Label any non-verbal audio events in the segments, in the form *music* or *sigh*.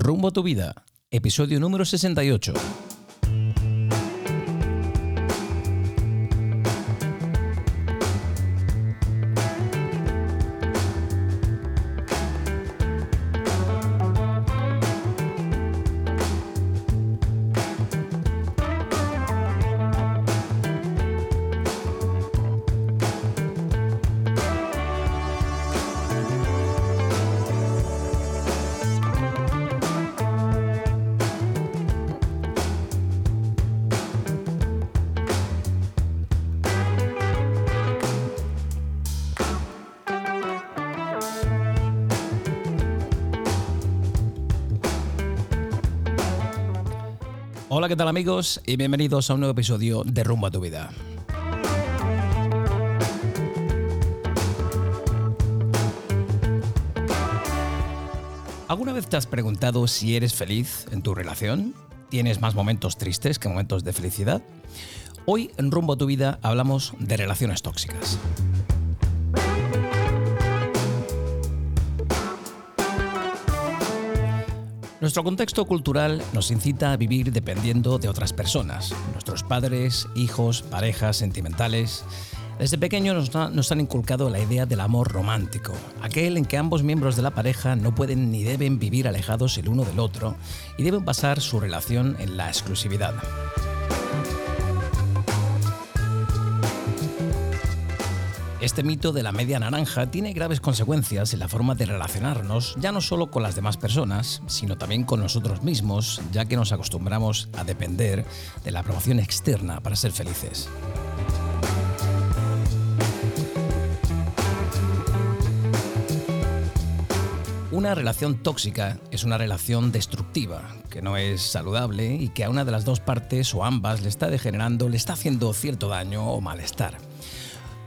Rumbo a tu vida, episodio número 68. Tal amigos? Y bienvenidos a un nuevo episodio de Rumbo a tu vida. ¿Alguna vez te has preguntado si eres feliz en tu relación? ¿Tienes más momentos tristes que momentos de felicidad? Hoy en Rumbo a tu vida hablamos de relaciones tóxicas. Nuestro contexto cultural nos incita a vivir dependiendo de otras personas, nuestros padres, hijos, parejas sentimentales. Desde pequeños nos, nos, han inculcado la idea del amor romántico, aquel en que ambos miembros de la pareja no pueden ni deben vivir alejados el uno del otro y deben pasar su relación en la exclusividad. Este mito de la media naranja tiene graves consecuencias en la forma de relacionarnos, ya no solo con las demás personas, sino también con nosotros mismos, ya que nos acostumbramos a depender de la aprobación externa para ser felices. Una relación tóxica es una relación destructiva, que no es saludable y que a una de las dos partes o ambas le está degenerando, le está haciendo cierto daño o malestar.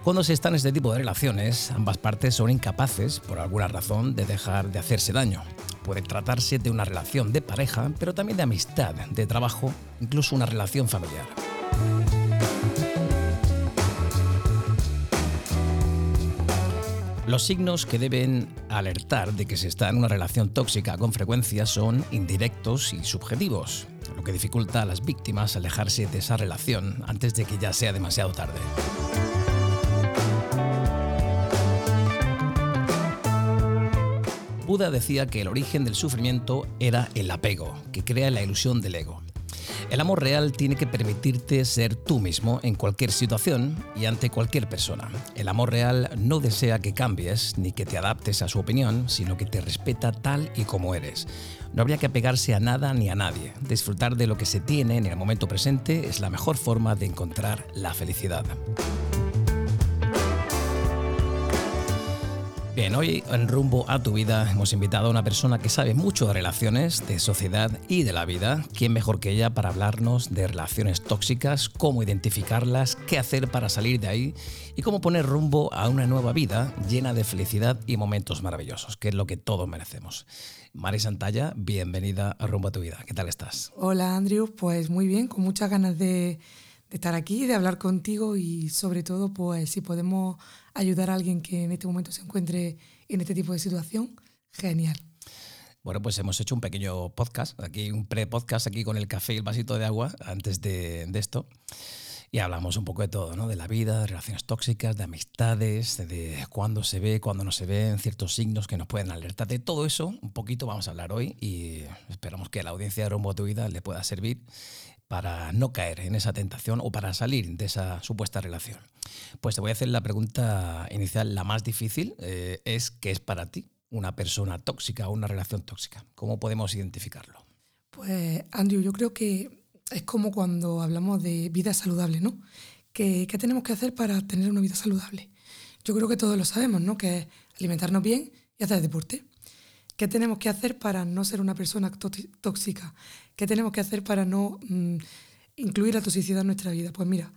Cuando se está en este tipo de relaciones, ambas partes son incapaces, por alguna razón, de dejar de hacerse daño. Puede tratarse de una relación de pareja, pero también de amistad, de trabajo, incluso una relación familiar. Los signos que deben alertar de que se está en una relación tóxica con frecuencia son indirectos y subjetivos, lo que dificulta a las víctimas alejarse de esa relación antes de que ya sea demasiado tarde. Buda decía que el origen del sufrimiento era el apego, que crea la ilusión del ego. El amor real tiene que permitirte ser tú mismo en cualquier situación y ante cualquier persona. El amor real no desea que cambies ni que te adaptes a su opinión, sino que te respeta tal y como eres. No habría que apegarse a nada ni a nadie. Disfrutar de lo que se tiene en el momento presente es la mejor forma de encontrar la felicidad. Bien, hoy en Rumbo a tu vida hemos invitado a una persona que sabe mucho de relaciones, de sociedad y de la vida. ¿Quién mejor que ella para hablarnos de relaciones tóxicas, cómo identificarlas, qué hacer para salir de ahí y cómo poner rumbo a una nueva vida llena de felicidad y momentos maravillosos, que es lo que todos merecemos? Mari Santalla, bienvenida a Rumbo a tu vida. ¿Qué tal estás? Hola, Andrew. Pues muy bien, con muchas ganas de de estar aquí, de hablar contigo y sobre todo, pues si podemos ayudar a alguien que en este momento se encuentre en este tipo de situación, genial. Bueno, pues hemos hecho un pequeño podcast, aquí un pre-podcast aquí con el café y el vasito de agua antes de, de, esto. Y hablamos un poco de todo, ¿no? De la vida, de relaciones tóxicas, de amistades, de cuándo se ve, cuándo no se ve, ciertos signos que nos pueden alertar. De todo eso, un poquito vamos a hablar hoy y esperamos que la audiencia de Rombo a tu vida le pueda servir para no caer en esa tentación o para salir de esa supuesta relación? Pues te voy a hacer la pregunta inicial, la más difícil, eh, es ¿qué es para ti una persona tóxica o una relación tóxica? ¿Cómo podemos identificarlo? Pues, Andrew, yo creo que es como cuando hablamos de vida saludable, ¿no? ¿Qué, ¿Qué, tenemos que hacer para tener una vida saludable? Yo creo que todos lo sabemos, ¿no? Que es alimentarnos bien y hacer deporte. ¿Qué tenemos que hacer para no ser una persona tóxica? ¿Qué tenemos que hacer para no mm, incluir la toxicidad en nuestra vida? Pues mira,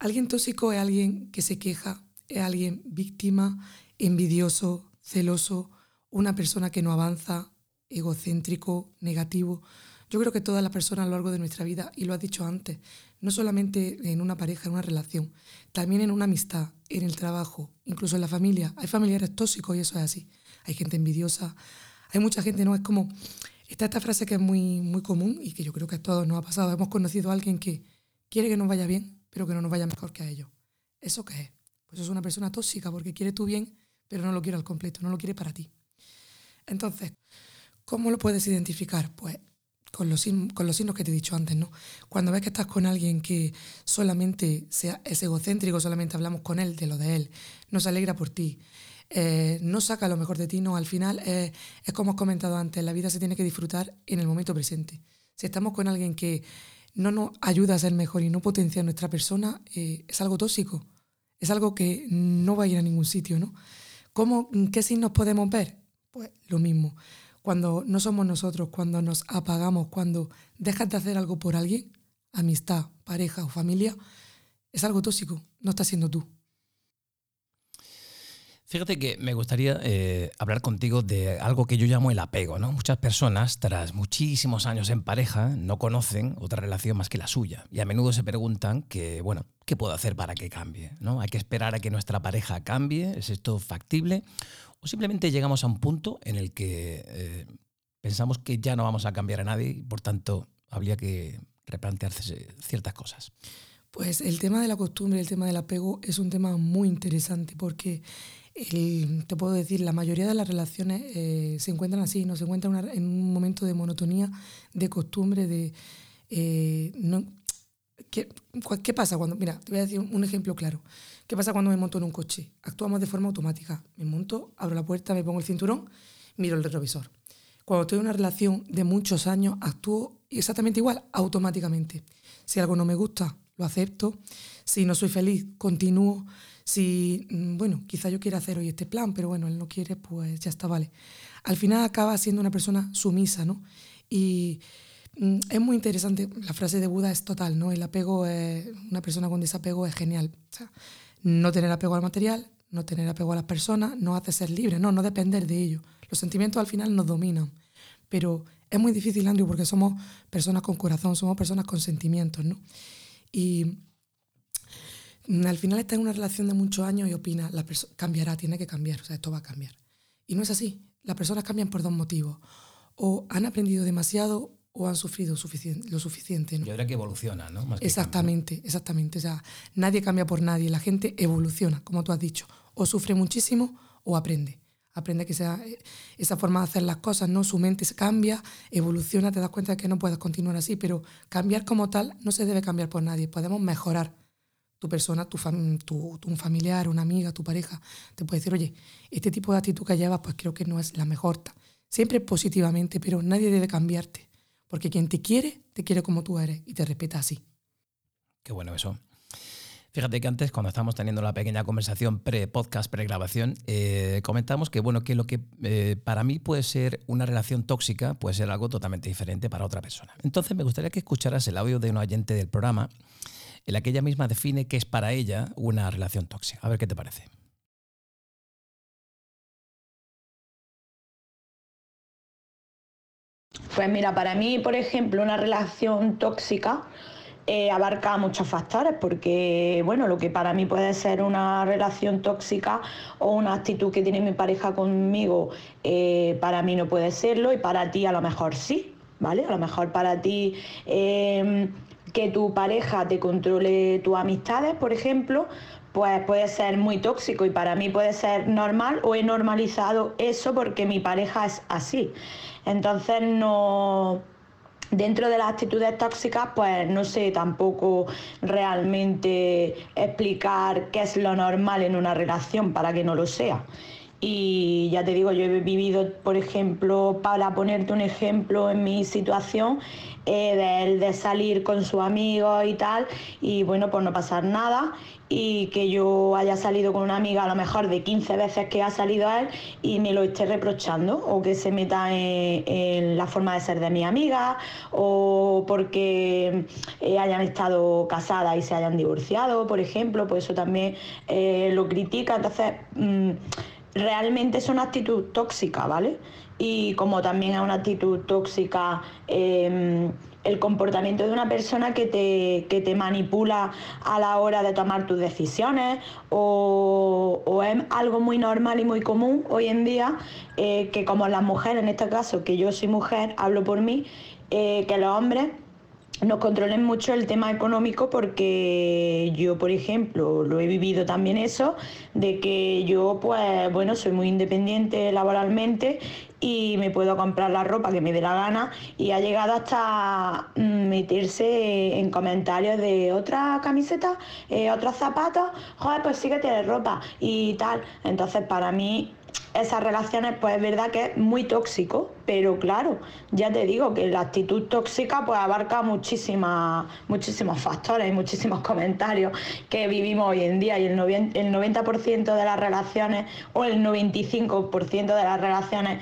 alguien tóxico es alguien que se queja, es alguien víctima, envidioso, celoso, una persona que no avanza, egocéntrico, negativo. Yo creo que todas las personas a lo largo de nuestra vida, y lo has dicho antes, no solamente en una pareja, en una relación, también en una amistad, en el trabajo, incluso en la familia. Hay familiares tóxicos y eso es así. Hay gente envidiosa, hay mucha gente, ¿no? Es como Está esta frase que es muy, muy común y que yo creo que a todos nos ha pasado. Hemos conocido a alguien que quiere que nos vaya bien, pero que no nos vaya mejor que a ellos. ¿Eso qué es? Pues es una persona tóxica porque quiere tu bien, pero no lo quiere al completo, no lo quiere para ti. Entonces, ¿cómo lo puedes identificar? Pues con los, con signos que te he dicho antes, ¿no? Cuando ves que estás con alguien que solamente sea, es egocéntrico, solamente hablamos con él de lo de él, no se alegra por ti, eh, no saca lo mejor de ti, no, al final eh, es como has comentado antes, la vida se tiene que disfrutar en el momento presente. Si estamos con alguien que no nos ayuda a ser mejor y no potencia a nuestra persona, eh, es algo tóxico, es algo que no va a ir a ningún sitio, ¿no? ¿Cómo, ¿Qué signos podemos ver? Pues lo mismo. Cuando no somos nosotros, cuando nos apagamos, cuando dejas de hacer algo por alguien, amistad, pareja o familia, es algo tóxico, no estás siendo tú. Fíjate que me gustaría eh, hablar contigo de algo que yo llamo el apego. ¿no? Muchas personas, tras muchísimos años en pareja, no conocen otra relación más que la suya. Y a menudo se preguntan que, bueno, ¿qué puedo hacer para que cambie? ¿no? ¿Hay que esperar a que nuestra pareja cambie? ¿Es esto factible? ¿O simplemente llegamos a un punto en el que eh, pensamos que ya no vamos a cambiar a nadie y por tanto habría que replantearse ciertas cosas? Pues el tema de la costumbre, el tema del apego es un tema muy interesante porque te puedo decir, la mayoría de las relaciones eh, se encuentran así, no se encuentran en un momento de monotonía, de costumbre, de... Eh, no, ¿qué, ¿Qué pasa cuando.? Mira, te voy a decir un ejemplo claro. ¿Qué pasa cuando me monto en un coche? Actuamos de forma automática. Me monto, abro la puerta, me pongo el cinturón, miro el retrovisor. Cuando estoy en una relación de muchos años, actúo exactamente igual, automáticamente. Si algo no me gusta, lo acepto. Si no soy feliz, continúo. Si, mm, bueno, quizá yo quiera hacer hoy este plan, pero bueno, él no quiere, pues ya está, vale. Al final acaba siendo una persona sumisa, ¿no? Y mm, es muy interesante, la frase de Buda es total, ¿no? El apego, es, una persona con desapego es genial. O sea, no tener apego al material, no tener apego a las personas, no hace ser libre, no, no depender de ello. Los sentimientos al final nos dominan. Pero es muy difícil, Andrew, porque somos personas con corazón, somos personas con sentimientos, ¿no? Y al final está en una relación de muchos años y opina, la cambiará, tiene que cambiar, o sea, esto va a cambiar. Y no es así. Las personas cambian por dos motivos. O han aprendido demasiado o han sufrido lo suficiente. ¿no? Yo creo que evoluciona, ¿no? exactamente, exactamente. O sea, nadie cambia por nadie, la gente evoluciona, como tú has dicho. O sufre muchísimo o aprende. Aprende que sea eh, esa forma de hacer las cosas, ¿no? Su mente se cambia, evoluciona, te das cuenta de que no puedes continuar así, pero cambiar como tal no se debe cambiar por nadie. Podemos mejorar tu persona, tu, tu, un familiar, una amiga, tu pareja, te puede decir, oye, este tipo de actitud que llevas, pues creo que no es la mejor. Siempre positivamente, pero nadie debe cambiarte, porque quien te quiere, te quiere como tú eres y te respeta así. Qué bueno eso. Fíjate que antes, cuando estábamos teniendo la pequeña conversación pre-podcast, pre-grabación, eh, comentamos que, bueno, que lo que eh, para mí puede ser una relación tóxica puede ser algo totalmente diferente para otra persona. Entonces, me gustaría que escucharas el audio de un oyente del programa en la que ella misma define qué es para ella una relación tóxica. A ver qué te parece. Pues mira, para mí, por ejemplo, una relación tóxica eh, abarca muchos factores, porque bueno, lo que para mí puede ser una relación tóxica o una actitud que tiene mi pareja conmigo, eh, para mí no puede serlo y para ti a lo mejor sí, ¿vale? A lo mejor para ti eh, que tu pareja te controle tus amistades, por ejemplo, pues puede ser muy tóxico y para mí puede ser normal o he normalizado eso porque mi pareja es así. Entonces no dentro de las actitudes tóxicas, pues no sé tampoco realmente explicar qué es lo normal en una relación para que no lo sea. Y ya te digo, yo he vivido, por ejemplo, para ponerte un ejemplo en mi situación, eh, de, salir con su amigo y tal, y bueno, pues no pasar nada, y que yo haya salido con una amiga a lo mejor de 15 veces que ha salido a él y me lo esté reprochando, o que se meta en, la forma de ser de mi amiga, o porque eh, hayan estado casadas y se hayan divorciado, por ejemplo, pues eso también eh, lo critica, entonces... Mm, realmente es una actitud tóxica, ¿vale? Y como también es una actitud tóxica em, el comportamiento de una persona que te, te, manipula a la hora de tomar tus decisiones o, es algo muy normal y muy común hoy en día eh, que como las mujeres, en este caso que yo soy mujer, hablo por mí, eh, que los hombres nos controlen mucho el tema económico porque yo, por ejemplo, lo he vivido también eso, de que yo, pues, bueno, soy muy independiente laboralmente y me puedo comprar la ropa que me dé la gana y ha llegado hasta mm, meterse en comentarios de otra camiseta, eh, otros zapatos, joder, pues sí que tienes ropa y tal. Entonces, para mí esas relaciones, pues es verdad que es muy tóxico, pero claro, ya te digo que la actitud tóxica pues abarca muchísimas, muchísimos factores y muchísimos comentarios que vivimos hoy en día y el, el 90% de las relaciones o el 95% de las relaciones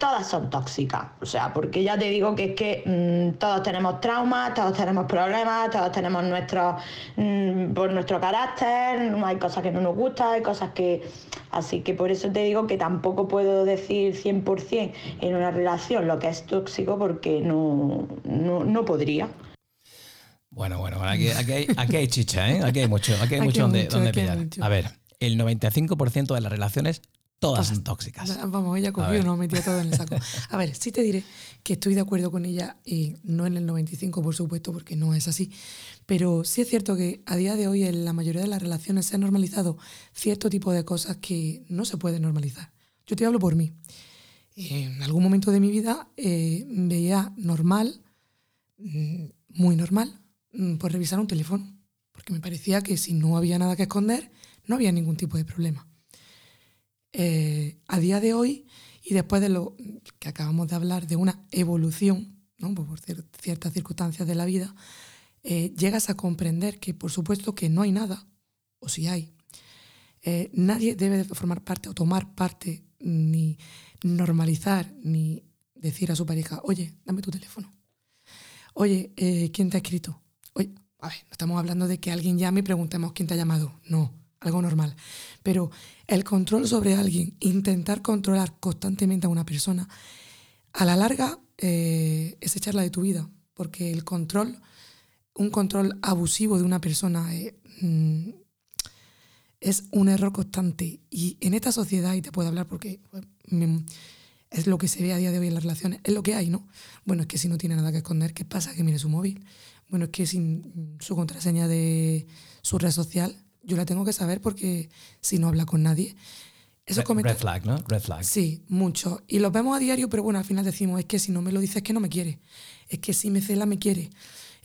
todas son tóxicas. O sea, porque ya te digo que es que mm, todos tenemos traumas, todos tenemos problemas, todos tenemos nuestro, mm, por nuestro carácter, hay cosas que no nos gustan, hay cosas que... Así que por eso te digo que tampoco puedo decir 100% en una relación lo que es tóxico porque no, no, podría. Bueno, bueno, aquí, hay, chicha, ¿eh? Aquí hay mucho, aquí hay *laughs* mucho donde, donde pillar. A ver, el 95% de las relaciones Todas son tóxicas. Vamos, ella cogió, no metió todo en el saco. *laughs* A ver, sí te diré que estoy de acuerdo con ella, y no en el 95, por supuesto, porque no es así. Pero sí es cierto que a día de hoy en la mayoría de las relaciones se han normalizado cierto tipo de cosas que no se pueden normalizar. Yo te hablo por mí. En algún momento de mi vida eh, veía normal, mm, muy normal, mm, por revisar un teléfono. Porque me parecía que si no había nada que esconder, no había ningún tipo de problema. Eh, a día de hoy, y después de lo que acabamos de hablar, de una evolución, ¿no? Pues por ciertas circunstancias de la vida, eh, llegas a comprender que por supuesto que no hay nada, o si hay, eh, nadie debe formar parte o tomar parte, ni normalizar, ni decir a su pareja, oye, dame tu teléfono. Oye, ¿quién te ha escrito? Oye, a ver, no estamos hablando de que alguien llame y preguntemos quién te ha llamado. No, algo normal. Pero el control sobre alguien, intentar controlar constantemente a una persona, a la larga eh, es echarla de tu vida, porque el control, un control abusivo de una persona eh, mm, es un error constante. Y en esta sociedad, y te puedo hablar porque pues, es lo que se ve a día de hoy en las relaciones, es lo que hay, ¿no? Bueno, es que si no tiene nada que esconder, ¿qué pasa? Que mire su móvil. Bueno, es que sin su contraseña de su red social yo la tengo que saber porque si no habla con nadie. Eso red, flag, ¿no? Red flag. Sí, mucho. Y lo vemos a diario, pero bueno, al final decimos, es que si no me lo dice es que no me quiere. Es que si me cela me quiere.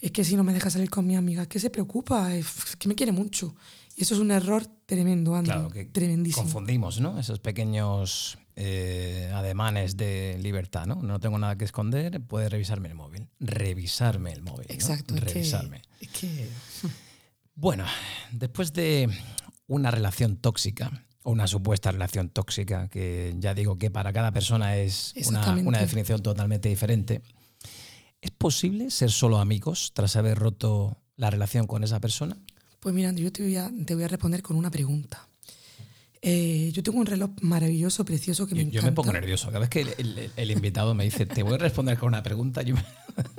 Es que si no me deja salir con mi amiga, es que se preocupa, es que me quiere mucho. Y eso es un error tremendo, Andrew. Claro, que tremendísimo. Confundimos, ¿no? Esos pequeños eh, ademanes de libertad, ¿no? No tengo nada que esconder, puede revisarme el móvil. Revisarme el móvil. Exacto. Revisarme. es que... Bueno, después de una relación tóxica, o una supuesta relación tóxica, que ya digo que para cada persona es una, definición totalmente diferente, ¿es posible ser solo amigos tras haber roto la relación con esa persona? Pues mira, yo te voy a, te voy a responder con una pregunta. Eh, yo tengo un reloj maravilloso, precioso que me encanta. Yo me pongo nervioso. Cada vez que el, invitado me dice, te voy a responder con una pregunta, yo me... *laughs*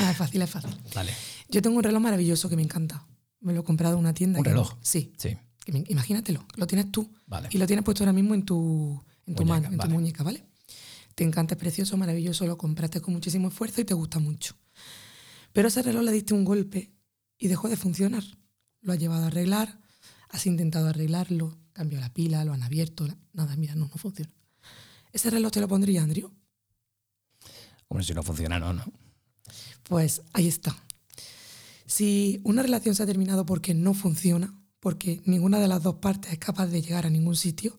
ah, es fácil, es fácil. Vale. Yo tengo un reloj maravilloso que me encanta. Me lo he comprado en una tienda. ¿Un reloj? Sí. sí. Imagínatelo, lo tienes tú. Y lo tienes puesto ahora mismo en tu, en tu mano, en tu muñeca, ¿vale? Te encanta, es precioso, maravilloso, lo compraste con muchísimo esfuerzo y te gusta mucho. Pero ese reloj le diste un golpe y dejó de funcionar. Lo has llevado a arreglar, has intentado arreglarlo, cambió la pila, lo han abierto, nada, mira, no, no funciona. ¿Ese reloj te lo pondría, Andrew? Hombre, si no funciona, no, no. Pues ahí está. Si una relación se ha terminado porque no funciona, porque ninguna de las dos partes es capaz de llegar a ningún sitio,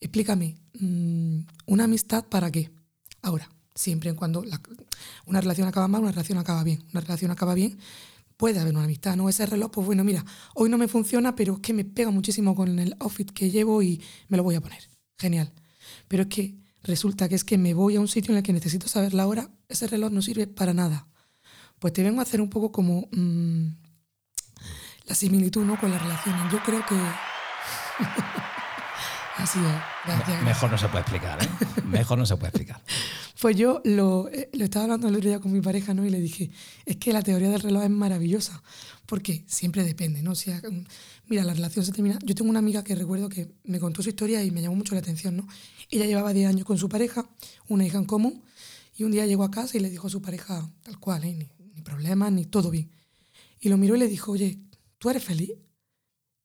explícame, mm, ¿una amistad para qué? Ahora, siempre en cuando una relación acaba mal, una relación acaba bien. Una relación acaba bien, puede haber una amistad, ¿no? Ese reloj, pues bueno, mira, hoy no me funciona, pero es que me pega muchísimo con el outfit que llevo y me lo voy a poner. Genial. Pero es que resulta que es que me voy a un sitio en el que necesito saber la hora, ese reloj no sirve para nada pues te vengo a hacer un poco como mm, la similitud ¿no? con las relaciones. Yo creo que... *laughs* Así es. Gracias, Mejor no se puede explicar, ¿eh? Mejor no se puede explicar. *laughs* Pues yo lo, eh, lo, estaba hablando el otro día con mi pareja, ¿no? Y le dije, es que la teoría del reloj es maravillosa, porque siempre depende, ¿no? Si, mira, la relación se termina. Yo tengo una amiga que recuerdo que me contó su historia y me llamó mucho la atención, ¿no? Ella llevaba 10 años con su pareja, una hija en común, y un día llegó a casa y le dijo a su pareja, tal cual, ¿eh? Problemas, ni todo bien. Y lo miró y le dijo, oye, ¿tú eres feliz?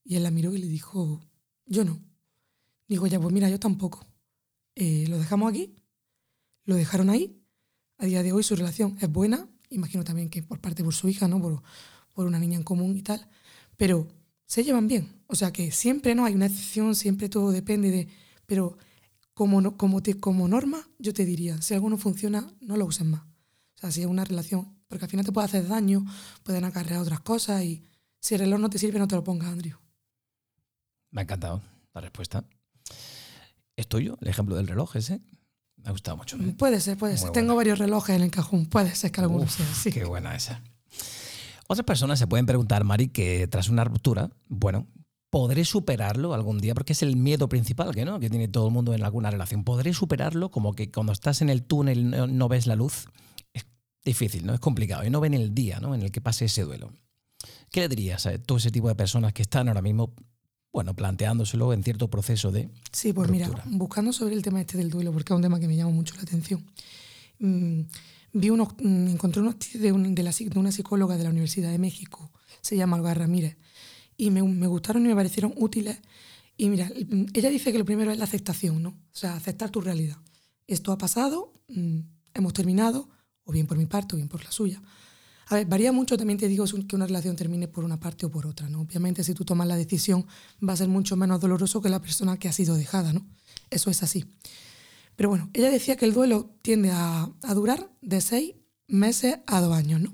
Y él la miró y le dijo, yo no. Digo, ya, pues mira, yo tampoco. Eh, lo dejamos aquí, lo dejaron ahí. A día de hoy su relación es buena, imagino también que por parte de su hija, ¿no? Por, por una niña en común y tal, pero se llevan bien. O sea que siempre no hay una excepción, siempre todo depende de... Pero como, no, como, te, como norma, yo te diría, si algo no funciona, no lo uses más. O sea, si es una relación, porque al final te puede hacer daño, pueden acarrear otras cosas y si el reloj no te sirve, no te lo pongas, Andrew. Me ha encantado la respuesta. ¿Es tuyo el ejemplo del reloj ese? Me ha gustado mucho. ¿eh? Puede ser, puede ser. Tengo varios relojes en el cajón. Puede ser que alguno sea así. Qué buena esa. Otras personas se pueden preguntar, Mari, que tras una ruptura, bueno, ¿podré superarlo algún día? Porque es el miedo principal que, ¿no? que tiene todo el mundo en alguna relación. ¿Podré superarlo? Como que cuando estás en el túnel no, no ves la luz. Difícil, ¿no? Es complicado. Y no ven el día ¿no? en el que pase ese duelo. ¿Qué le dirías a todo ese tipo de personas que están ahora mismo bueno, planteándoselo en cierto proceso de. Sí, pues ruptura. mira, buscando sobre el tema este del duelo, porque es un tema que me llama mucho la atención. mmm, vi unos, mmm, encontré unos de, un, de, la, de, una psicóloga de la Universidad de México, se llama Olga Ramírez, y me, me, gustaron y me parecieron útiles. Y mira, ella dice que lo primero es la aceptación, ¿no? O sea, aceptar tu realidad. Esto ha pasado, mmm, hemos terminado, o bien por mi parte o bien por la suya. A ver, varía mucho, también te digo que una relación termine por una parte o por otra, ¿no? Obviamente si tú tomas la decisión va a ser mucho menos doloroso que la persona que ha sido dejada, ¿no? Eso es así. Pero bueno, ella decía que el duelo tiende a, durar de seis meses a dos años, ¿no?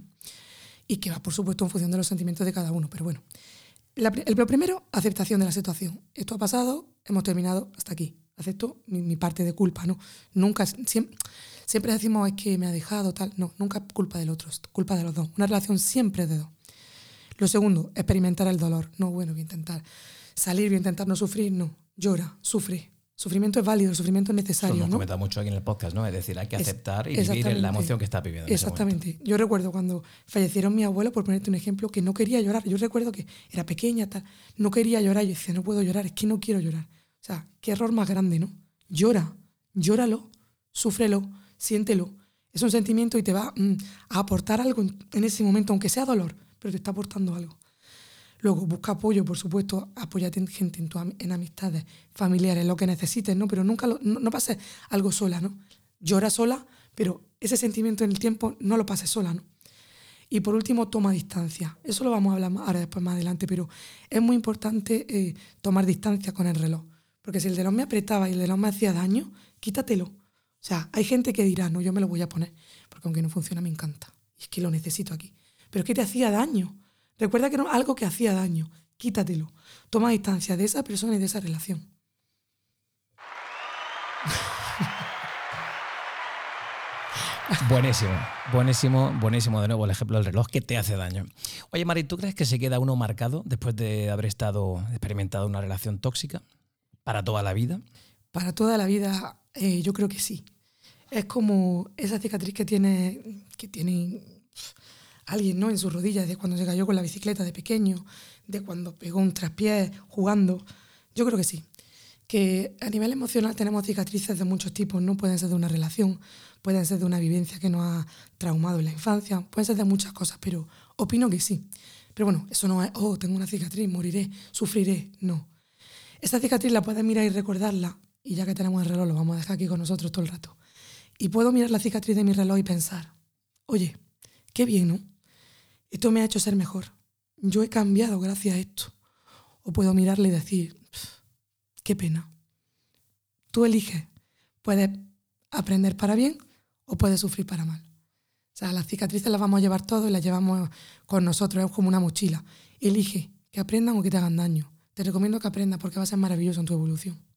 Y que va, por supuesto, en función de los sentimientos de cada uno. Pero bueno, el, lo primero, aceptación de la situación. Esto ha pasado, hemos terminado hasta aquí. Acepto mi, mi parte de culpa, ¿no? Nunca, siempre Siempre decimos es que me ha dejado, tal. No, nunca es culpa del otro, es culpa de los dos. Una relación siempre es de dos. Lo segundo, experimentar el dolor. No, bueno, voy a intentar salir, voy a intentar no sufrir, no. Llora, sufre. Sufrimiento es válido, el sufrimiento es necesario. Eso hemos ¿no? comentado mucho aquí en el podcast, ¿no? Es decir, hay que aceptar es, y vivir la emoción que está viviendo. Exactamente. Yo recuerdo cuando fallecieron mi abuelo, por ponerte un ejemplo, que no quería llorar. Yo recuerdo que era pequeña, tal. No quería llorar. Yo decía, no puedo llorar, es que no quiero llorar. O sea, qué error más grande, ¿no? Llora, llóralo, súfrelo siéntelo. Es un sentimiento y te va mm, a aportar algo en, ese momento, aunque sea dolor, pero te está aportando algo. Luego, busca apoyo, por supuesto, apóyate en gente, en, tu, amistades, familiares, lo que necesites, ¿no? Pero nunca lo, no, no pases algo sola, ¿no? Llora sola, pero ese sentimiento en el tiempo no lo pases sola, ¿no? Y por último, toma distancia. Eso lo vamos a hablar ahora después más adelante, pero es muy importante eh, tomar distancia con el reloj. Porque si el reloj me apretaba y el reloj me hacía daño, quítatelo. O sea, hay gente que dirá, no, yo me lo voy a poner, porque aunque no funciona me encanta. Y es que lo necesito aquí. Pero es que te hacía daño. Recuerda que era algo que hacía daño. Quítatelo. Toma distancia de esa persona y de esa relación. *laughs* Buenísimo, buenísimo, buenísimo de nuevo el ejemplo del reloj que te hace daño. Oye, Mari, ¿tú crees que se queda uno marcado después de haber estado experimentado una relación tóxica para toda la vida? Para toda la vida eh, yo creo que sí. Es como esa cicatriz que tiene, que tiene alguien ¿no? en sus rodillas de cuando se cayó con la bicicleta de pequeño, de cuando pegó un traspié jugando. Yo creo que sí. Que a nivel emocional tenemos cicatrices de muchos tipos, no pueden ser de una relación, pueden ser de una vivencia que nos ha traumado en la infancia, pueden ser de muchas cosas, pero opino que sí. Pero bueno, eso no es, oh, tengo una cicatriz, moriré, sufriré, no. Esta cicatriz la puedes mirar y recordarla y ya que tenemos el reloj, lo vamos a dejar aquí con nosotros todo el rato. Y puedo mirar la cicatriz de mi reloj y pensar, oye, qué bien, ¿no? Esto me ha hecho ser mejor. Yo he cambiado gracias a esto. O puedo mirarle y decir, qué pena. Tú eliges. Puedes aprender para bien o puedes sufrir para mal. O sea, las cicatrices las vamos a llevar todos y las llevamos con nosotros, es como una mochila. Elige que aprendan o que te hagan daño. Te recomiendo que aprendas porque va a ser maravilloso en tu evolución.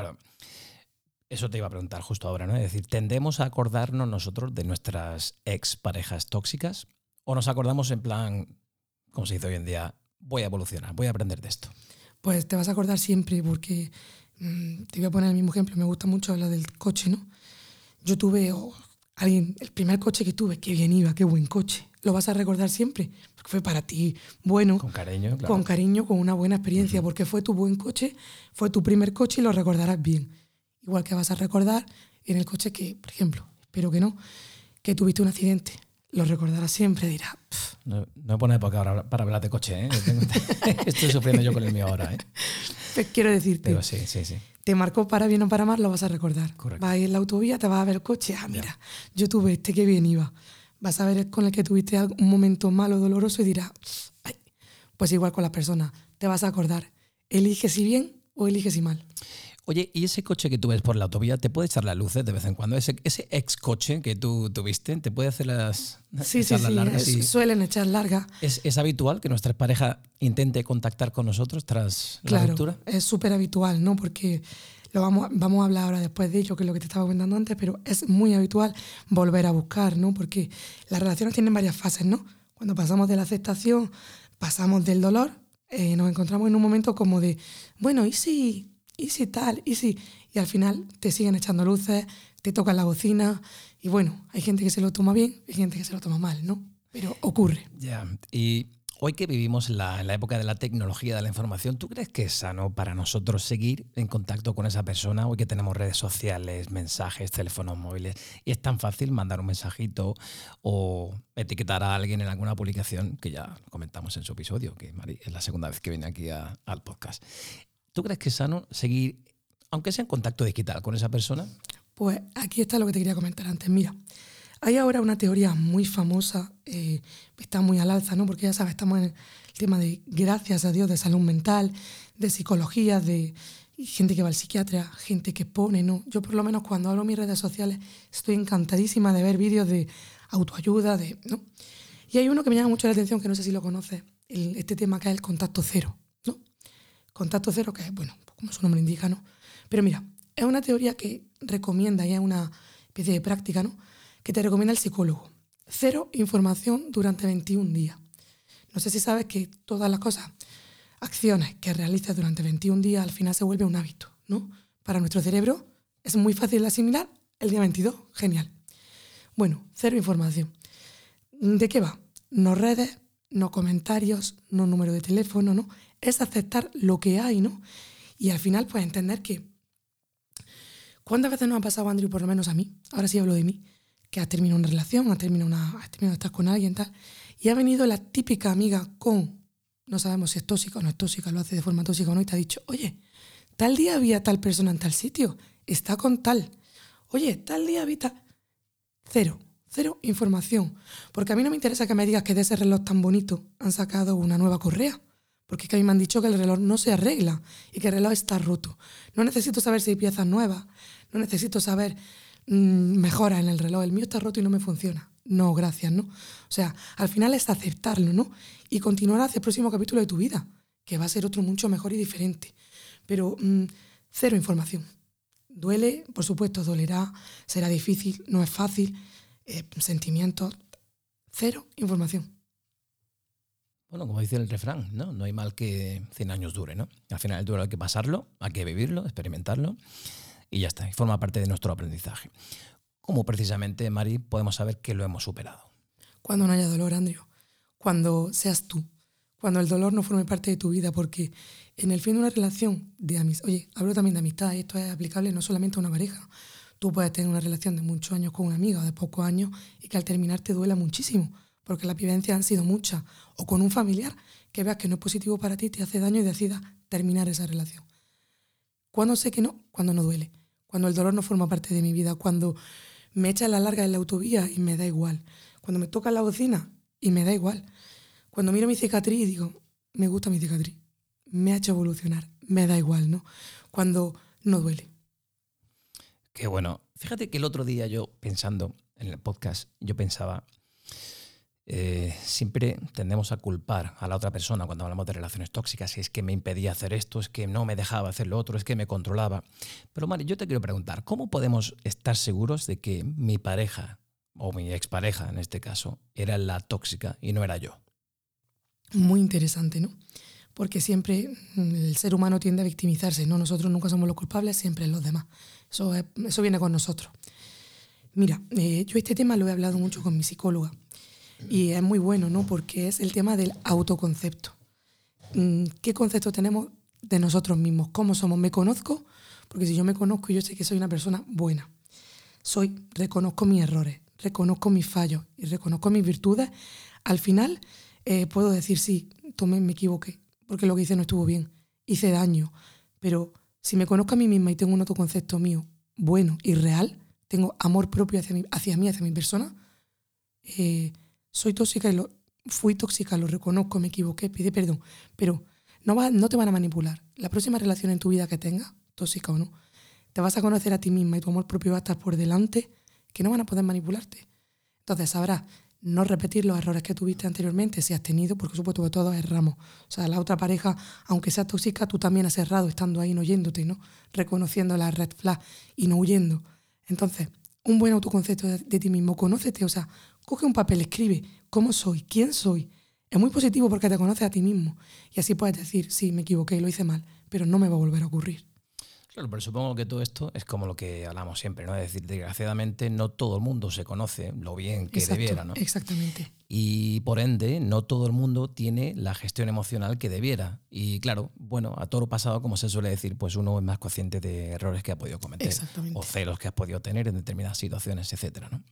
Claro. Eso te iba a preguntar justo ahora, ¿no? Es decir, ¿tendemos a acordarnos nosotros de nuestras ex parejas tóxicas? ¿O nos acordamos en plan, como se dice hoy en día, voy a evolucionar, voy a aprender de esto? Pues te vas a acordar siempre, porque Mm, te voy a poner el mismo ejemplo, me gusta mucho hablar del coche, ¿no? Yo tuve, alguien, el primer coche que tuve, qué bien iba, qué buen coche. Lo vas a recordar siempre, porque fue para ti bueno. Con cariño, claro. Con cariño, con una buena experiencia, porque fue tu buen coche, fue tu primer coche y lo recordarás bien. Igual que vas a recordar en el coche que, por ejemplo, espero que no, que tuviste un accidente. Lo recordarás siempre, dirás. No, no pone época para, hablar de coche, ¿eh? *laughs* estoy sufriendo yo con el mío ahora, ¿eh? *laughs* Pues quiero decirte. Pero sí, sí, sí te marcó para bien o para mal, lo vas a recordar. Correcto. Vas a ir en la autovía, te vas a ver el coche, ah, mira, yo tuve este que bien iba. Vas a ver con el que tuviste un momento malo, doloroso y dirás, Ay. pues igual con las personas, te vas a acordar. Elige si bien o elige si mal. Oye, ¿y ese coche que tú ves por la autovía te puede echar las luces de vez en cuando? ¿Ese, ese ex coche que tú tuviste te puede hacer las, sí, sí, sí, largas? suelen echar largas. ¿Es, ¿Es, habitual que nuestra pareja intente contactar con nosotros tras la ruptura? Es súper habitual, ¿no? Porque lo vamos, vamos a hablar ahora después de ello, que es lo que te estaba comentando antes, pero es muy habitual volver a buscar, ¿no? Porque las relaciones tienen varias fases, ¿no? Cuando pasamos de la aceptación, pasamos del dolor, eh, nos encontramos en un momento como de, bueno, ¿y si y si tal, y si. Y al final te siguen echando luces, te tocan la bocina, y bueno, hay gente que se lo toma bien, hay gente que se lo toma mal, ¿no? Pero ocurre. Ya, y hoy que vivimos en la, época de la tecnología, de la información, ¿tú crees que es sano para nosotros seguir en contacto con esa persona? Hoy que tenemos redes sociales, mensajes, teléfonos móviles, y es tan fácil mandar un mensajito o etiquetar a alguien en alguna publicación, que ya comentamos en su episodio, que Mari es la segunda vez que viene aquí al podcast. ¿Tú crees que es sano seguir, aunque sea en contacto digital, con esa persona? Pues aquí está lo que te quería comentar antes. Mira, hay ahora una teoría muy famosa, eh, está muy al alza, ¿no? Porque ya sabes, estamos en el tema de, gracias a Dios, de salud mental, de psicología, de gente que va al psiquiatra, gente que pone, ¿no? Yo por lo menos cuando en mis redes sociales estoy encantadísima de ver vídeos de autoayuda, de, ¿no? Y hay uno que me llama mucho la atención, que no sé si lo conoces, este tema que es el contacto cero. Contacto cero, que es, bueno, como su nombre indica, ¿no? Pero mira, es una teoría que recomienda, y es una especie de práctica, ¿no? Que te recomienda el psicólogo. Cero información durante 21 días. No sé si sabes que todas las cosas, acciones que realizas durante 21 días, al final se vuelve un hábito, ¿no? Para nuestro cerebro es muy fácil asimilar el día 22. Genial. Bueno, cero información. ¿De qué va? No redes, no comentarios, no número de teléfono, ¿no? Es aceptar lo que hay, ¿no? Y al final, pues entender que. ¿Cuántas veces nos ha pasado, Andrew, por lo menos a mí? Ahora sí hablo de mí, que has terminado una relación, has terminado, una, has terminado de estar con alguien, tal, y ha venido la típica amiga con. No sabemos si es tóxica o no es tóxica, lo hace de forma tóxica o no, y te ha dicho, oye, tal día había tal persona en tal sitio, está con tal. Oye, tal día habita. Cero, cero información. Porque a mí no me interesa que me digas que de ese reloj tan bonito han sacado una nueva correa. Porque es que a mí me han dicho que el reloj no se arregla y que el reloj está roto. No necesito saber si hay piezas nuevas, no necesito saber mm, mejora en el reloj. El mío está roto y no me funciona. No, gracias, ¿no? O sea, al final es aceptarlo, ¿no? Y continuar hacia el próximo capítulo de tu vida, que va a ser otro mucho mejor y diferente. Pero mm, cero información. Duele, por supuesto, dolerá, será difícil, no es fácil. Eh, sentimientos, cero información. Bueno, como dice el refrán, ¿no? No hay mal que 100 años dure, ¿no? Al final el duelo hay que pasarlo, hay que vivirlo, experimentarlo y ya está, y forma parte de nuestro aprendizaje. ¿Cómo precisamente, Mari, podemos saber que lo hemos superado? Cuando no haya dolor, Andrew. Cuando seas tú. Cuando el dolor no forme parte de tu vida, porque en el fin de una relación de amistad, oye, hablo también de amistad, y esto es aplicable no solamente a una pareja. Tú puedes tener una relación de muchos años con una amiga o de pocos años y que al terminar te duela muchísimo porque las vivencias han sido muchas, o con un familiar que veas que no es positivo para ti, te hace daño y decidas terminar esa relación. ¿Cuándo sé que no? Cuando no duele, cuando el dolor no forma parte de mi vida, cuando me echa la larga en la autovía y me da igual, cuando me toca la bocina y me da igual, cuando miro mi cicatriz y digo, me gusta mi cicatriz, me ha hecho evolucionar, me da igual, ¿no? Cuando no duele. Qué bueno. Fíjate que el otro día yo pensando en el podcast, yo pensaba, eh, siempre tendemos a culpar a la otra persona cuando hablamos de relaciones tóxicas, es que me impedía hacer esto, es que no me dejaba hacer lo otro, es que me controlaba. Pero Mari, yo te quiero preguntar, ¿cómo podemos estar seguros de que mi pareja, o mi expareja en este caso, era la tóxica y no era yo? Muy interesante, ¿no? porque siempre mm, el ser humano tiende a victimizarse, ¿no? Nosotros nunca somos los culpables, siempre los demás. Eso, eso viene con nosotros. Mira, eh, yo este tema lo he hablado mucho con mi psicóloga y es muy bueno, ¿no? Porque es el tema del autoconcepto. Mm, ¿Qué concepto tenemos de nosotros mismos? ¿Cómo somos? ¿Me conozco? Porque si yo me conozco, yo sé que soy una persona buena. Soy, reconozco mis errores, reconozco mis fallos y reconozco mis virtudes. Al final eh, puedo decir, sí, tomé, me equivoqué, porque lo que hice no estuvo bien, hice daño. Pero si me conozco a mí misma y tengo un autoconcepto mío bueno y real, tengo amor propio hacia mí, hacia, mí, hacia mi persona, eh, soy tóxica y lo, fui tóxica, lo reconozco, me equivoqué, pide perdón, pero no, va, no te van a manipular. La próxima relación en tu vida que tengas, tóxica o no, te vas a conocer a ti misma y tu amor propio va a estar por delante, que no van a poder manipularte. Entonces sabrás no repetir los errores que tuviste anteriormente, si has tenido, porque supuesto que todos erramos. O sea, la otra pareja, aunque sea tóxica, tú también has errado estando ahí, no oyéndote, ¿no? Reconociendo la red flag y no huyendo. Entonces, un buen autoconcepto de, ti mismo, conócete, o sea, coge un papel, escribe cómo soy, quién soy. Es muy positivo porque te conoces a ti mismo y así puedes decir, sí, me equivoqué, lo hice mal, pero no me va a volver a ocurrir. Claro, pero supongo que todo esto es como lo que hablamos siempre, ¿no? Es decir, desgraciadamente no todo el mundo se conoce lo bien que debiera, ¿no? Exactamente. Y por ende, no todo el mundo tiene la gestión emocional que debiera. Y claro, bueno, a todo lo pasado, como se suele decir, pues uno es más consciente de errores que ha podido cometer o celos que has podido tener en determinadas situaciones, etcétera, ¿no?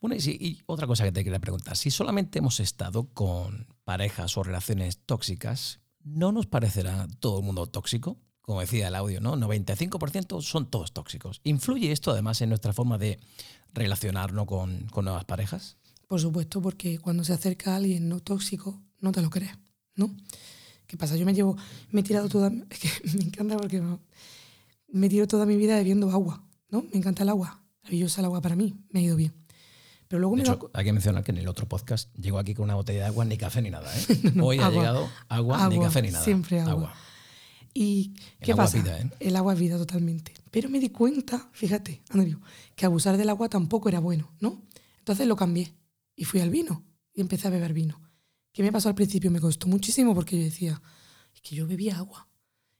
Bueno, y, otra cosa que te quería preguntar, si solamente hemos estado con parejas o relaciones tóxicas, ¿no nos parecerá todo el mundo tóxico? como decía el audio, ¿no? 95% son todos tóxicos. ¿Influye esto además en nuestra forma de relacionarnos con, con, nuevas parejas? Por supuesto, porque cuando se acerca alguien no tóxico, no te lo crees, ¿no? ¿Qué pasa? Yo me llevo, me he tirado toda, *laughs* me encanta porque me tiro toda mi vida bebiendo agua, ¿no? Me encanta el agua, maravillosa el agua para mí, me ha ido bien. Pero luego de hecho, hay que mencionar que en el otro podcast llegó aquí con una botella de agua, ni café ni nada. ¿eh? *laughs* Hoy ha llegado agua, ni café ni nada. Siempre agua. ¿Y qué el pasa? Agua vida, ¿eh? El agua es vida totalmente. Pero me di cuenta, fíjate, Andrew, que abusar del agua tampoco era bueno, ¿no? Entonces lo cambié y fui al vino y empecé a beber vino. ¿Qué me pasó al principio? Me costó muchísimo porque yo decía, es que yo bebía agua.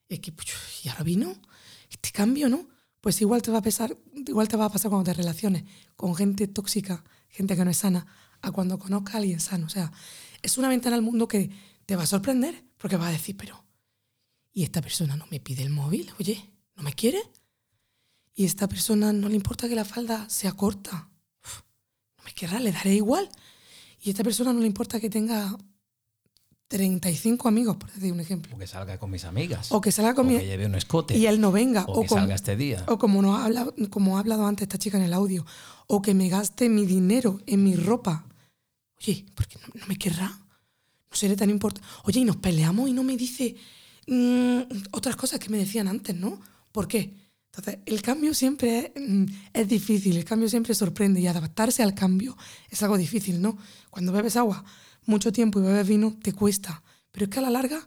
Es que, pues, ¿y ahora vino? Este cambio, ¿no? Pues igual te va a pasar, igual te va a pasar cuando te relaciones con gente tóxica, gente que no es sana, a cuando conozca a alguien sano. O sea, es una ventana al mundo que te va a sorprender porque va a decir, pero y esta persona no me pide el móvil, oye, ¿no me quiere? Y esta persona no le importa que la falda sea corta, no me querrá, le daré igual. Y esta persona no le importa que tenga 35 amigos, por decir un ejemplo. O que salga con mis amigas. O que salga con mi... que lleve un escote. Y él no venga. O, que salga este día. O como, no ha hablado, como ha hablado antes esta chica en el audio. O que me gaste mi dinero en mi ropa. Oye, ¿por qué no, no me querrá? No seré tan importante. Oye, y nos peleamos y no me dice Mm, otras cosas que me decían antes, ¿no? ¿Por qué? Entonces, el cambio siempre mm, es, difícil, el cambio siempre sorprende y adaptarse al cambio es algo difícil, ¿no? Cuando bebes agua mucho tiempo y bebes vino, te cuesta. Pero es que a la larga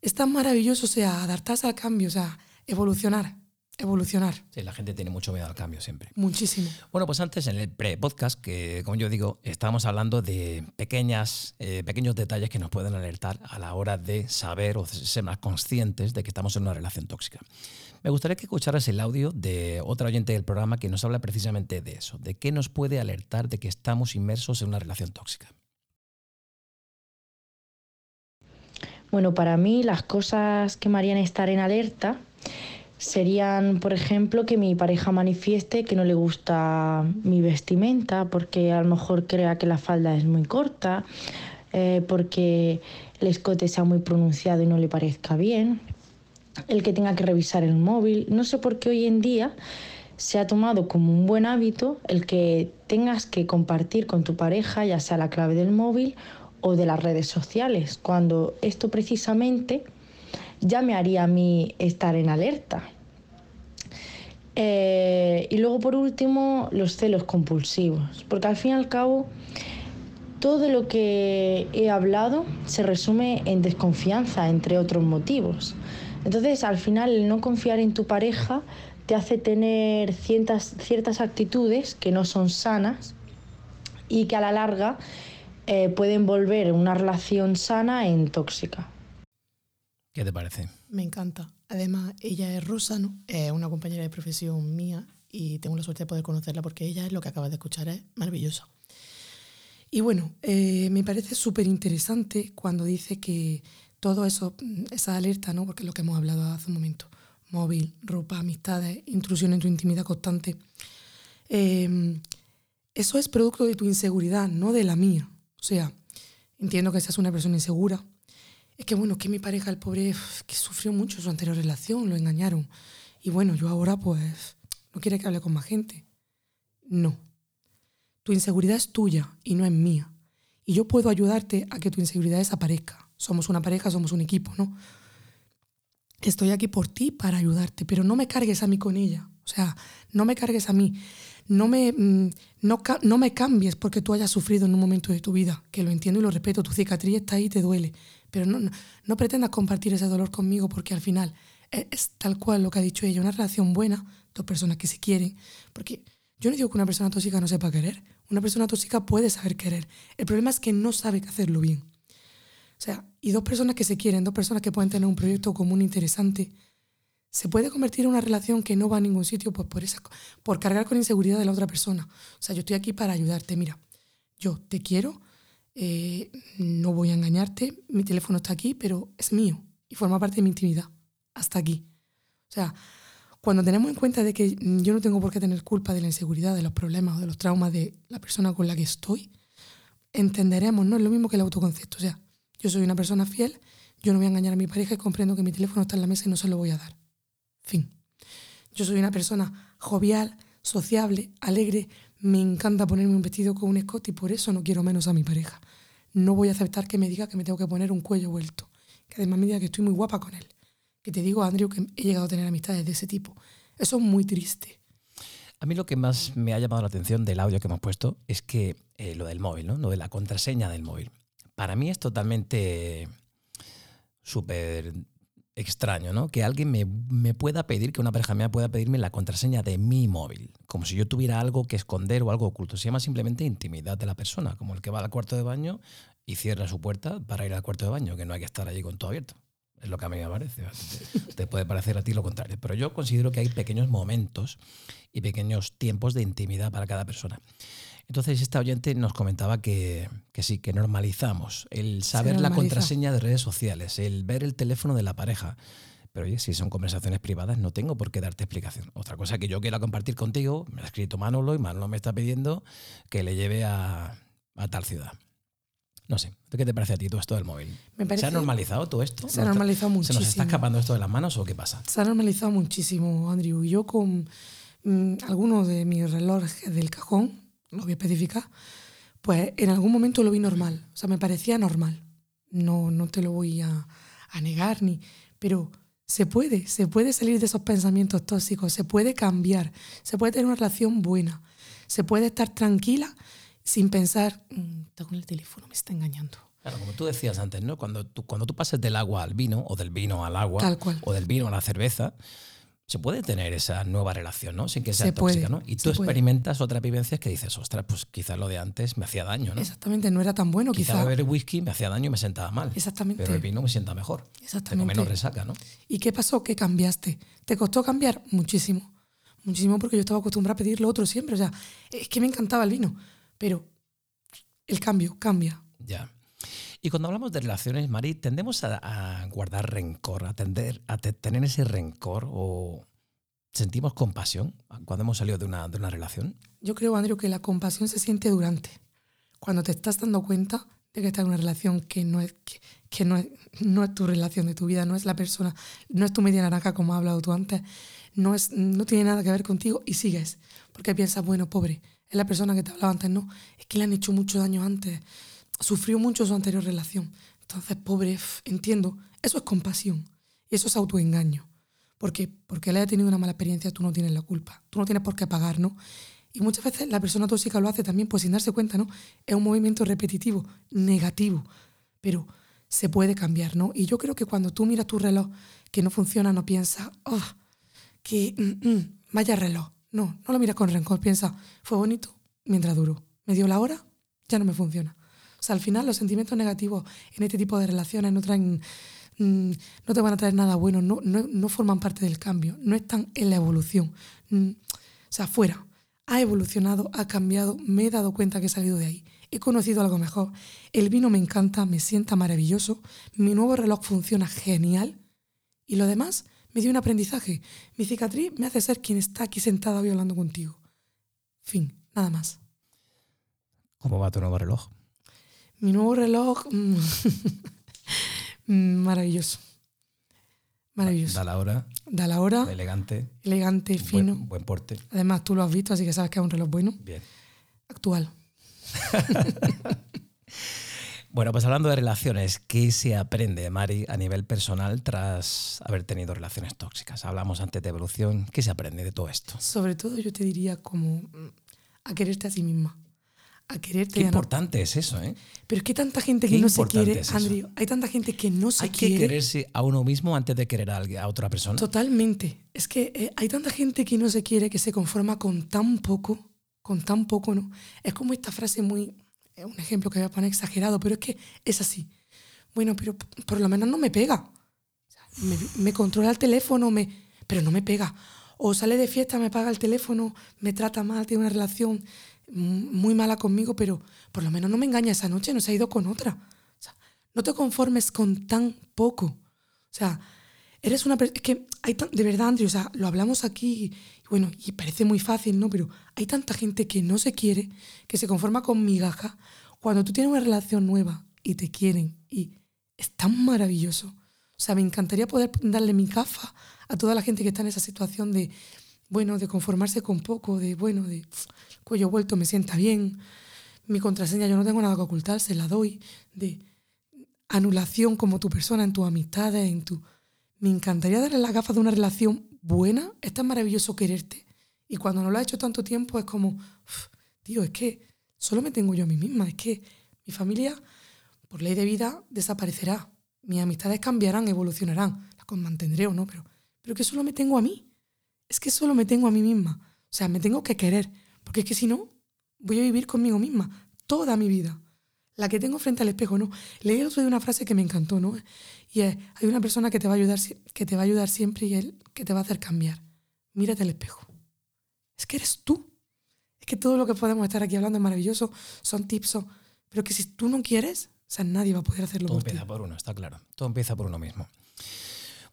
es tan maravilloso, o sea, adaptarse al cambio, o sea, evolucionar evolucionar. Sí, la gente tiene mucho miedo al cambio siempre. Muchísimo. Bueno, pues antes en el pre-podcast, que como yo digo, estábamos hablando de pequeñas, eh, pequeños detalles que nos pueden alertar a la hora de saber o ser más conscientes de que estamos en una relación tóxica. Me gustaría que escucharas el audio de otra oyente del programa que nos habla precisamente de eso, de qué nos puede alertar de que estamos inmersos en una relación tóxica. Bueno, para mí las cosas que me harían estar en alerta serían, por ejemplo, que mi pareja manifieste que no le gusta mi vestimenta porque a lo mejor crea que la falda es muy corta, eh, porque el escote sea muy pronunciado y no le parezca bien, el que tenga que revisar el móvil. No sé por qué hoy en día se ha tomado como un buen hábito el que tengas que compartir con tu pareja, ya sea la clave del móvil o de las redes sociales, cuando esto precisamente ya me haría a mí estar en alerta. Eh, y luego por último los celos compulsivos, porque al fin y al cabo todo lo que he hablado se resume en desconfianza, entre otros motivos. Entonces al final el no confiar en tu pareja te hace tener ciertas, ciertas actitudes que no son sanas y que a la larga eh, pueden volver una relación sana en tóxica. ¿Qué te parece? Me encanta. Además, ella es Rosa, ¿no? Es una compañera de profesión mía y tengo la suerte de poder conocerla porque ella es lo que acabas de escuchar, es maravillosa. Y bueno, eh, me parece súper interesante cuando dice que todo eso, esa alerta, ¿no? porque es lo que hemos hablado hace un momento, móvil, ropa, amistades, intrusión en tu intimidad constante, eh, eso es producto de tu inseguridad, no de la mía. O sea, entiendo que seas una persona insegura. Es que bueno, que mi pareja, el pobre, que sufrió mucho su anterior relación, lo engañaron. Y bueno, yo ahora pues no quiere que hable con más gente. No. Tu inseguridad es tuya y no es mía. Y yo puedo ayudarte a que tu inseguridad desaparezca. Somos una pareja, somos un equipo, ¿no? Estoy aquí por ti para ayudarte, pero no me cargues a mí con ella. O sea, no me cargues a mí no me, mm, no, no me cambies porque tú hayas sufrido en un momento de tu vida, que lo entiendo y lo respeto, tu cicatriz está ahí te duele, pero no, no, pretendas compartir ese dolor conmigo porque al final es, tal cual lo que ha dicho ella, una relación buena, dos personas que se quieren, porque yo no digo que una persona tóxica no sepa querer, una persona tóxica puede saber querer, el problema es que no sabe hacerlo bien. O sea, y dos personas que se quieren, dos personas que pueden tener un proyecto común interesante, se puede convertir en una relación que no va a ningún sitio pues por, esa, por cargar con inseguridad de la otra persona. O sea, yo estoy aquí para ayudarte. Mira, yo te quiero, eh, no voy a engañarte, mi teléfono está aquí, pero es mío y forma parte de mi intimidad. Hasta aquí. O sea, cuando tenemos en cuenta de que yo no tengo por qué tener culpa de la inseguridad, de los problemas o de los traumas de la persona con la que estoy, entenderemos, no es lo mismo que el autoconcepto. O sea, yo soy una persona fiel, yo no voy a engañar a mi pareja y comprendo que mi teléfono está en la mesa y no se lo voy a dar. Fin. Yo soy una persona jovial, sociable, alegre, me encanta ponerme un vestido con un escote y por eso no quiero menos a mi pareja. No voy a aceptar que me diga que me tengo que poner un cuello vuelto, que además me diga que estoy muy guapa con él. Que te digo, Andrew, que he llegado a tener amistades de ese tipo. Eso es muy triste. A mí lo que más me ha llamado la atención del audio que hemos puesto es que eh, lo del móvil, ¿no? lo de la contraseña del móvil. Para mí es totalmente súper extraño, ¿no? Que alguien me, pueda pedir, que una pareja mía pueda pedirme la contraseña de mi móvil, como si yo tuviera algo que esconder o algo oculto. Se llama simplemente intimidad de la persona, como el que va al cuarto de baño y cierra su puerta para ir al cuarto de baño, que no hay que estar allí con todo abierto. Es lo que a mí me parece. *laughs* Te puede parecer a ti lo contrario. Pero yo considero que hay pequeños momentos y pequeños tiempos de intimidad para cada persona. Entonces, esta oyente nos comentaba que, sí, que normalizamos el saber la contraseña de redes sociales, el ver el teléfono de la pareja. Pero oye, si son conversaciones privadas, no tengo por qué darte explicación. Otra cosa que yo quiera compartir contigo, me ha escrito Manolo y Manolo me está pidiendo que le lleve a, tal ciudad. No sé, ¿qué te parece a ti todo esto del móvil? ¿Se ha normalizado todo esto? Se ha normalizado muchísimo. ¿Se nos está escapando esto de las manos o qué pasa? Se ha normalizado muchísimo, Andrew. Yo con mm, algunos de mis relojes del cajón, no voy a especificar, pues en algún momento lo vi normal, o sea, me parecía normal. No, no te lo voy a, a negar, ni, pero se puede, se puede salir de esos pensamientos tóxicos, se puede cambiar, se puede tener una relación buena, se puede estar tranquila sin pensar, mm, está con el teléfono, me está engañando. Claro, como tú decías antes, ¿no? Cuando tú, cuando tú pases del agua al vino, o del vino al agua, Tal cual. o del vino a la cerveza, se puede tener esa nueva relación, ¿no? Sin que sea tóxica, ¿no? Y tú experimentas otras vivencias que dices, ostras, pues quizás lo de antes me hacía daño, ¿no? Exactamente, no era tan bueno, quizás. Quizá beber whisky me hacía daño y me sentaba mal. Exactamente. Pero el vino me sienta mejor. Exactamente. Tengo menos resaca, ¿no? ¿Y qué pasó? Que cambiaste. ¿Te costó cambiar? Muchísimo. Muchísimo porque yo estaba acostumbrada a pedir lo otro siempre. O sea, es que me encantaba el vino. Pero el cambio cambia. Ya. Y cuando hablamos de relaciones, Mari, tendemos a, guardar rencor, a, tender, a tener ese rencor o sentimos compasión cuando hemos salido de una, de una relación. Yo creo, Andrew, que la compasión se siente durante. Cuando te estás dando cuenta de que estás en una relación que no es, que, no, es, no es tu relación de tu vida, no es la persona, no es tu media naranja como has hablado tú antes, no, es, no tiene nada que ver contigo y sigues. Porque piensas, bueno, pobre, es la persona que te hablaba antes, no, es que le han hecho mucho daño antes, sufrió mucho su anterior relación. Entonces, pobre, entiendo, eso es compasión y eso es autoengaño. Porque porque él haya tenido una mala experiencia, tú no tienes la culpa. Tú no tienes por qué pagar, ¿no? Y muchas veces la persona tóxica lo hace también pues sin darse cuenta, ¿no? Es un movimiento repetitivo, negativo, pero se puede cambiar, ¿no? Y yo creo que cuando tú miras tu reloj que no funciona, no piensas, oh, que mm, mm, vaya reloj. No, no lo miras con rencor, piensa, fue bonito mientras duró. Me dio la hora, ya no me funciona. O sea, al final los sentimientos negativos en este tipo de relaciones no traen mm, no te van a traer nada bueno, no, no, no forman parte del cambio, no están en la evolución. Mm, o sea, fuera, ha evolucionado, ha cambiado, me he dado cuenta que he salido de ahí. He conocido algo mejor. El vino me encanta, me sienta maravilloso, mi nuevo reloj funciona genial y lo demás me dio un aprendizaje. Mi cicatriz me hace ser quien está aquí sentada hoy hablando contigo. Fin, nada más. ¿Cómo va tu nuevo reloj? Mi nuevo reloj, mm, *laughs* maravilloso. Maravilloso. Da la hora, Da la hora, elegante, elegante, fino. buen, buen porte. Además, tú lo has visto, así que sabes que es un reloj bueno. Bien. Actual. *laughs* Bueno, pues hablando de relaciones, ¿qué se aprende, Mari, a nivel personal tras haber tenido relaciones tóxicas? Hablamos antes de evolución, ¿qué se aprende de todo esto? Sobre todo yo te diría como mm, a quererte a sí misma. A quererte Qué y a no- importante es eso, ¿eh? Pero es que hay tanta gente que no se importante quiere, es. Andrew. Hay tanta gente que no se Hay que quiere. quererse a uno mismo antes de querer a, otra persona. Totalmente. Es que eh, hay tanta gente que no se quiere, que se conforma con tan poco, con tan poco, ¿no? Es como esta frase muy, es un ejemplo que voy a poner exagerado, pero es que es así. Bueno, pero por lo menos no me pega. Me, me controla el teléfono, me, pero no me pega. O sale de fiesta, me paga el teléfono, me trata mal, tiene una relación muy mala conmigo, pero por lo menos no me engaña esa noche, no se ha ido con otra. O sea, no te conformes con tan poco. O sea, eres una persona. Es que hay de verdad, Andrew, o sea, lo hablamos aquí y bueno, y parece muy fácil, ¿no? Pero hay tanta gente que no se quiere, que se conforma con migaja. Cuando tú tienes una relación nueva y te quieren y es tan maravilloso. O sea, me encantaría poder darle mi gafa a toda la gente que está en esa situación de, bueno, de conformarse con poco, de, bueno, de "Pf, cuello vuelto me sienta bien, mi contraseña yo no tengo nada que ocultar, se la doy, de anulación como tu persona en tus amistades, en tu... Me encantaría darle las gafas de una relación buena, es tan maravilloso quererte. Y cuando no lo ha hecho tanto tiempo es como, "Uf, tío, es que solo me tengo yo a mí misma, es que mi familia, por ley de vida, desaparecerá. Mis amistades cambiarán, evolucionarán, las mantendré o no, pero, pero que solo me tengo a mí. Es que solo me tengo a mí misma. O sea, me tengo que querer, porque es que si no, voy a vivir conmigo misma toda mi vida. La que tengo frente al espejo, ¿no? Leí el otro día una frase que me encantó, ¿no? Y es, hay una persona que te va a ayudar, que te va a ayudar siempre y él que te va a hacer cambiar. Mírate al espejo. Es que eres tú. Es que todo lo que podemos estar aquí hablando es maravilloso, son tips, son- pero que si tú no quieres, o sea, nadie va a poder hacerlo Todo por ti. empieza por uno, está claro. Todo empieza por uno mismo.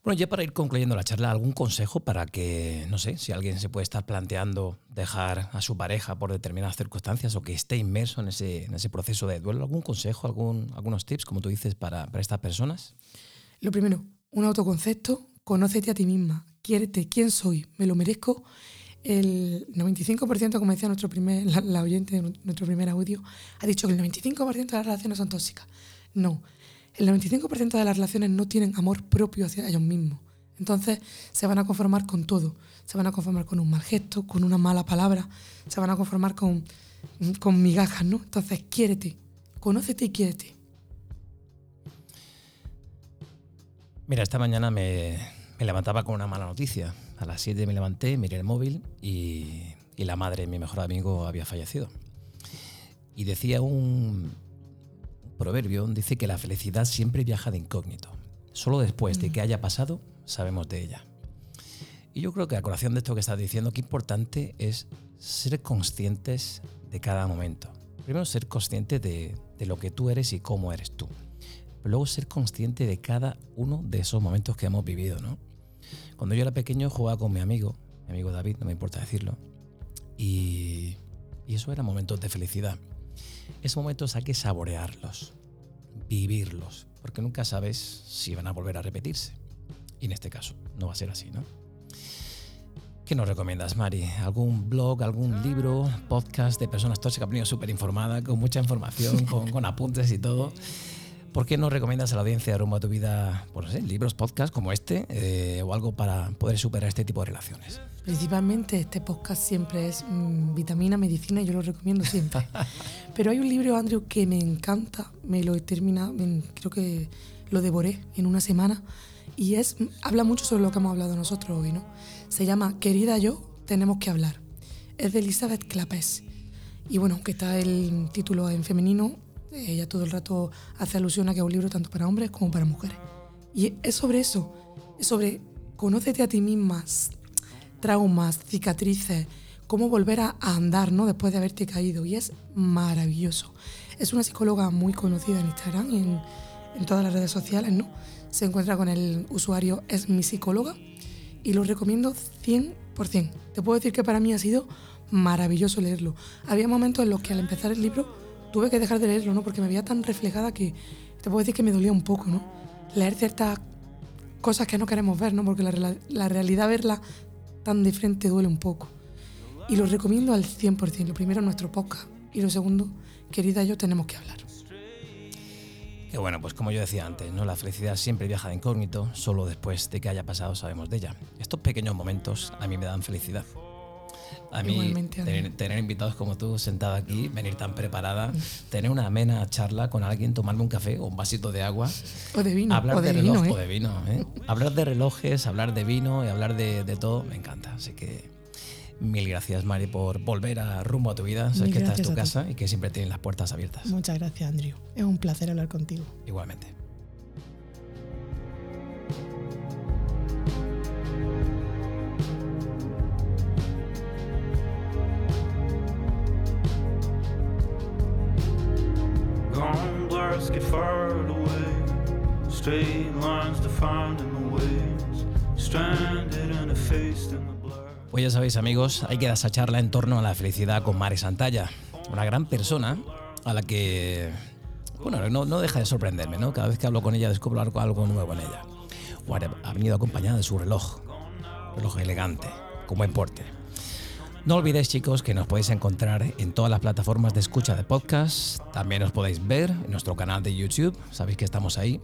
Bueno, ya para ir concluyendo la charla, ¿algún consejo para que, no sé, si alguien se puede estar planteando dejar a su pareja por determinadas circunstancias o que esté inmerso en ese, en ese proceso de duelo? ¿Algún consejo, algún, algunos tips, como tú dices, para, para estas personas? Lo primero, un autoconcepto, conócete a ti misma, quiérete, quién soy, me lo merezco. El 95%, como decía nuestro primer, la, la oyente de nuestro primer audio, ha dicho que el 95% de las relaciones son tóxicas. No, el 95% de las relaciones no tienen amor propio hacia ellos mismos. Entonces se van a conformar con todo. Se van a conformar con un mal gesto, con una mala palabra, se van a conformar con, con migajas, ¿no? Entonces quiérete, conócete y quiérete. Mira, esta mañana me, me levantaba con una mala noticia. A las 7 me levanté, miré el móvil y, y la madre de mi mejor amigo había fallecido. Y decía un proverbio, dice que la felicidad siempre viaja de incógnito. Solo después de que haya pasado, sabemos de ella. Y yo creo que a colación de esto que estás diciendo, qué importante es ser conscientes de cada momento. Primero, ser consciente de, de lo que tú eres y cómo eres tú. Pero luego ser consciente de cada uno de esos momentos que hemos vivido, ¿no? Cuando yo era pequeño jugaba con mi amigo, mi amigo David, no me importa decirlo, y, y eso eran momentos de felicidad. Esos momentos hay que saborearlos, vivirlos, porque nunca sabes si van a volver a repetirse. Y en este caso no va a ser así, ¿no? ¿Qué nos recomiendas, Mari? ¿Algún blog, algún libro, podcast de personas tóxicas? Ha venido súper informada, con mucha información, con, con apuntes y todo. ¿Por qué no recomiendas a la audiencia rumbo a tu vida, pues no sé, libros, podcasts como este eh, o algo para poder superar este tipo de relaciones? Principalmente este podcast siempre es mm, vitamina, medicina y yo lo recomiendo siempre. *laughs* Pero hay un libro, Andrew, que me encanta, me lo he terminado, me- creo que lo devoré en una semana y es habla mucho sobre lo que hemos hablado nosotros hoy, ¿no? Se llama Querida yo, tenemos que hablar. Es de Elizabeth Clapes. Y bueno, aunque está el título en femenino, ella todo el rato hace alusión a que es un libro tanto para hombres como para mujeres. Y es sobre eso, es sobre conócete a ti mismas, traumas, cicatrices, cómo volver a, andar ¿no? después de haberte caído. Y es maravilloso. Es una psicóloga muy conocida en Instagram y en, en todas las redes sociales, ¿no? Se encuentra con el usuario Es mi psicóloga y lo recomiendo 100%. Te puedo decir que para mí ha sido maravilloso leerlo. Había momentos en los que al empezar el libro tuve que dejar de leerlo, ¿no? Porque me veía tan reflejada que te puedo decir que me dolía un poco, ¿no? Leer ciertas cosas que no queremos ver, ¿no? Porque la, la realidad verla tan de frente duele un poco. Y lo recomiendo al 100%. Lo primero, nuestro podcast. Y lo segundo, querida, yo tenemos que hablar. Que bueno, pues como yo decía antes, ¿no? la felicidad siempre viaja de incógnito, solo después de que haya pasado sabemos de ella. Estos pequeños momentos a mí me dan felicidad. A mí, tener, invitados como tú sentado aquí, venir tan preparada, tener una amena charla con alguien, tomarme un café o un vasito de agua. O de vino. Hablar o de, reloj, vino, o de vino. ¿eh? hablar de relojes, hablar de vino y hablar de, de, todo, me encanta. Así que mil gracias, Mari, por volver a rumbo a tu vida. Sabes que esta es tu casa y que siempre tienen las puertas abiertas. Muchas gracias, Andrew. Es un placer hablar contigo. Igualmente. Pues ya sabéis amigos, hay que dar esa charla en torno a la felicidad con Mari Santalla, una gran persona a la que, bueno, no, deja de sorprenderme, ¿no? Cada vez que hablo con ella descubro algo, algo nuevo en ella. Ha venido acompañada de su reloj, reloj elegante, con buen porte. No olvidéis chicos que nos podéis encontrar en todas las plataformas de escucha de podcast, también os podéis ver en nuestro canal de YouTube, sabéis que estamos ahí.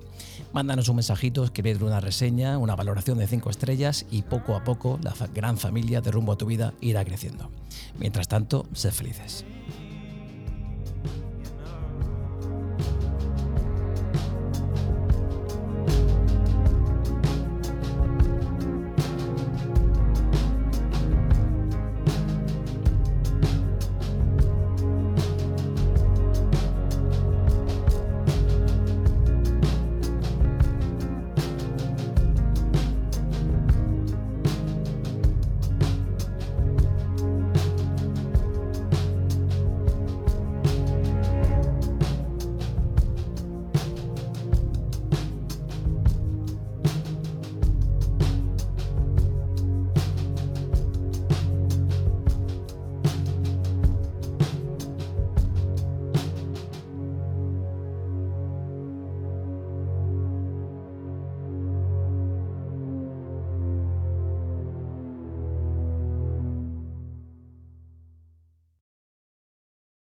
Mándanos un mensajito, escribid una reseña, una valoración de 5 estrellas y poco a poco la gran familia de rumbo a tu vida irá creciendo. Mientras tanto, sed felices.